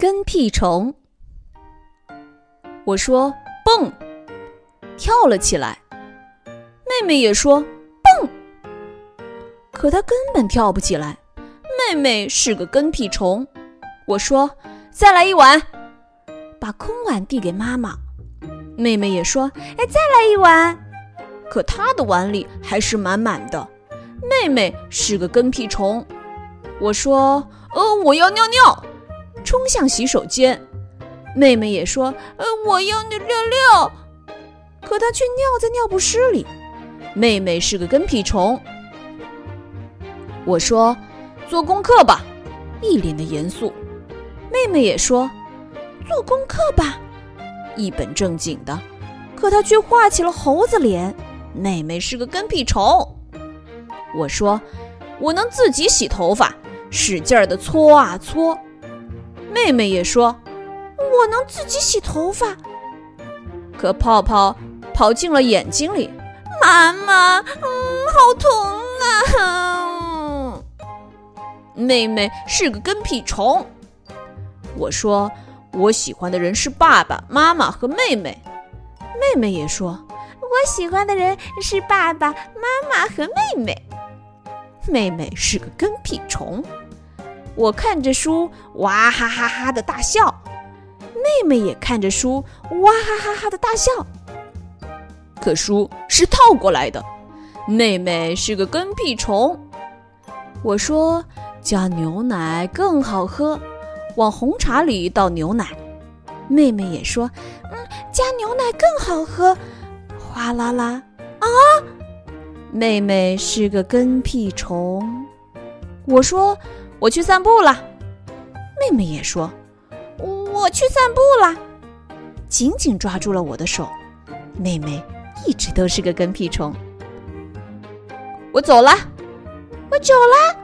跟屁虫。我说蹦，跳了起来。妹妹也说蹦，可她根本跳不起来。妹妹是个跟屁虫。我说再来一碗，把空碗递给妈妈。妹妹也说哎，再来一碗。可她的碗里还是满满的。妹妹是个跟屁虫。我说呃，我要尿尿。冲向洗手间，妹妹也说：“呃，我要尿尿尿。”可她却尿在尿不湿里。妹妹是个跟屁虫。我说：“做功课吧。”一脸的严肃。妹妹也说：“做功课吧。”一本正经的。可她却画起了猴子脸。妹妹是个跟屁虫。我说：“我能自己洗头发，使劲儿的搓啊搓。”妹妹也说：“我能自己洗头发。”可泡泡跑进了眼睛里，妈妈，嗯，好疼啊！妹妹是个跟屁虫。我说：“我喜欢的人是爸爸妈妈和妹妹。”妹妹也说：“我喜欢的人是爸爸妈妈和妹妹。”妹妹是个跟屁虫。我看着书，哇哈哈哈的大笑；妹妹也看着书，哇哈哈哈的大笑。可书是套过来的，妹妹是个跟屁虫。我说加牛奶更好喝，往红茶里倒牛奶。妹妹也说，嗯，加牛奶更好喝。哗啦啦啊！妹妹是个跟屁虫。我说。我去散步了，妹妹也说：“我去散步了。”紧紧抓住了我的手。妹妹一直都是个跟屁虫。我走了，我走了。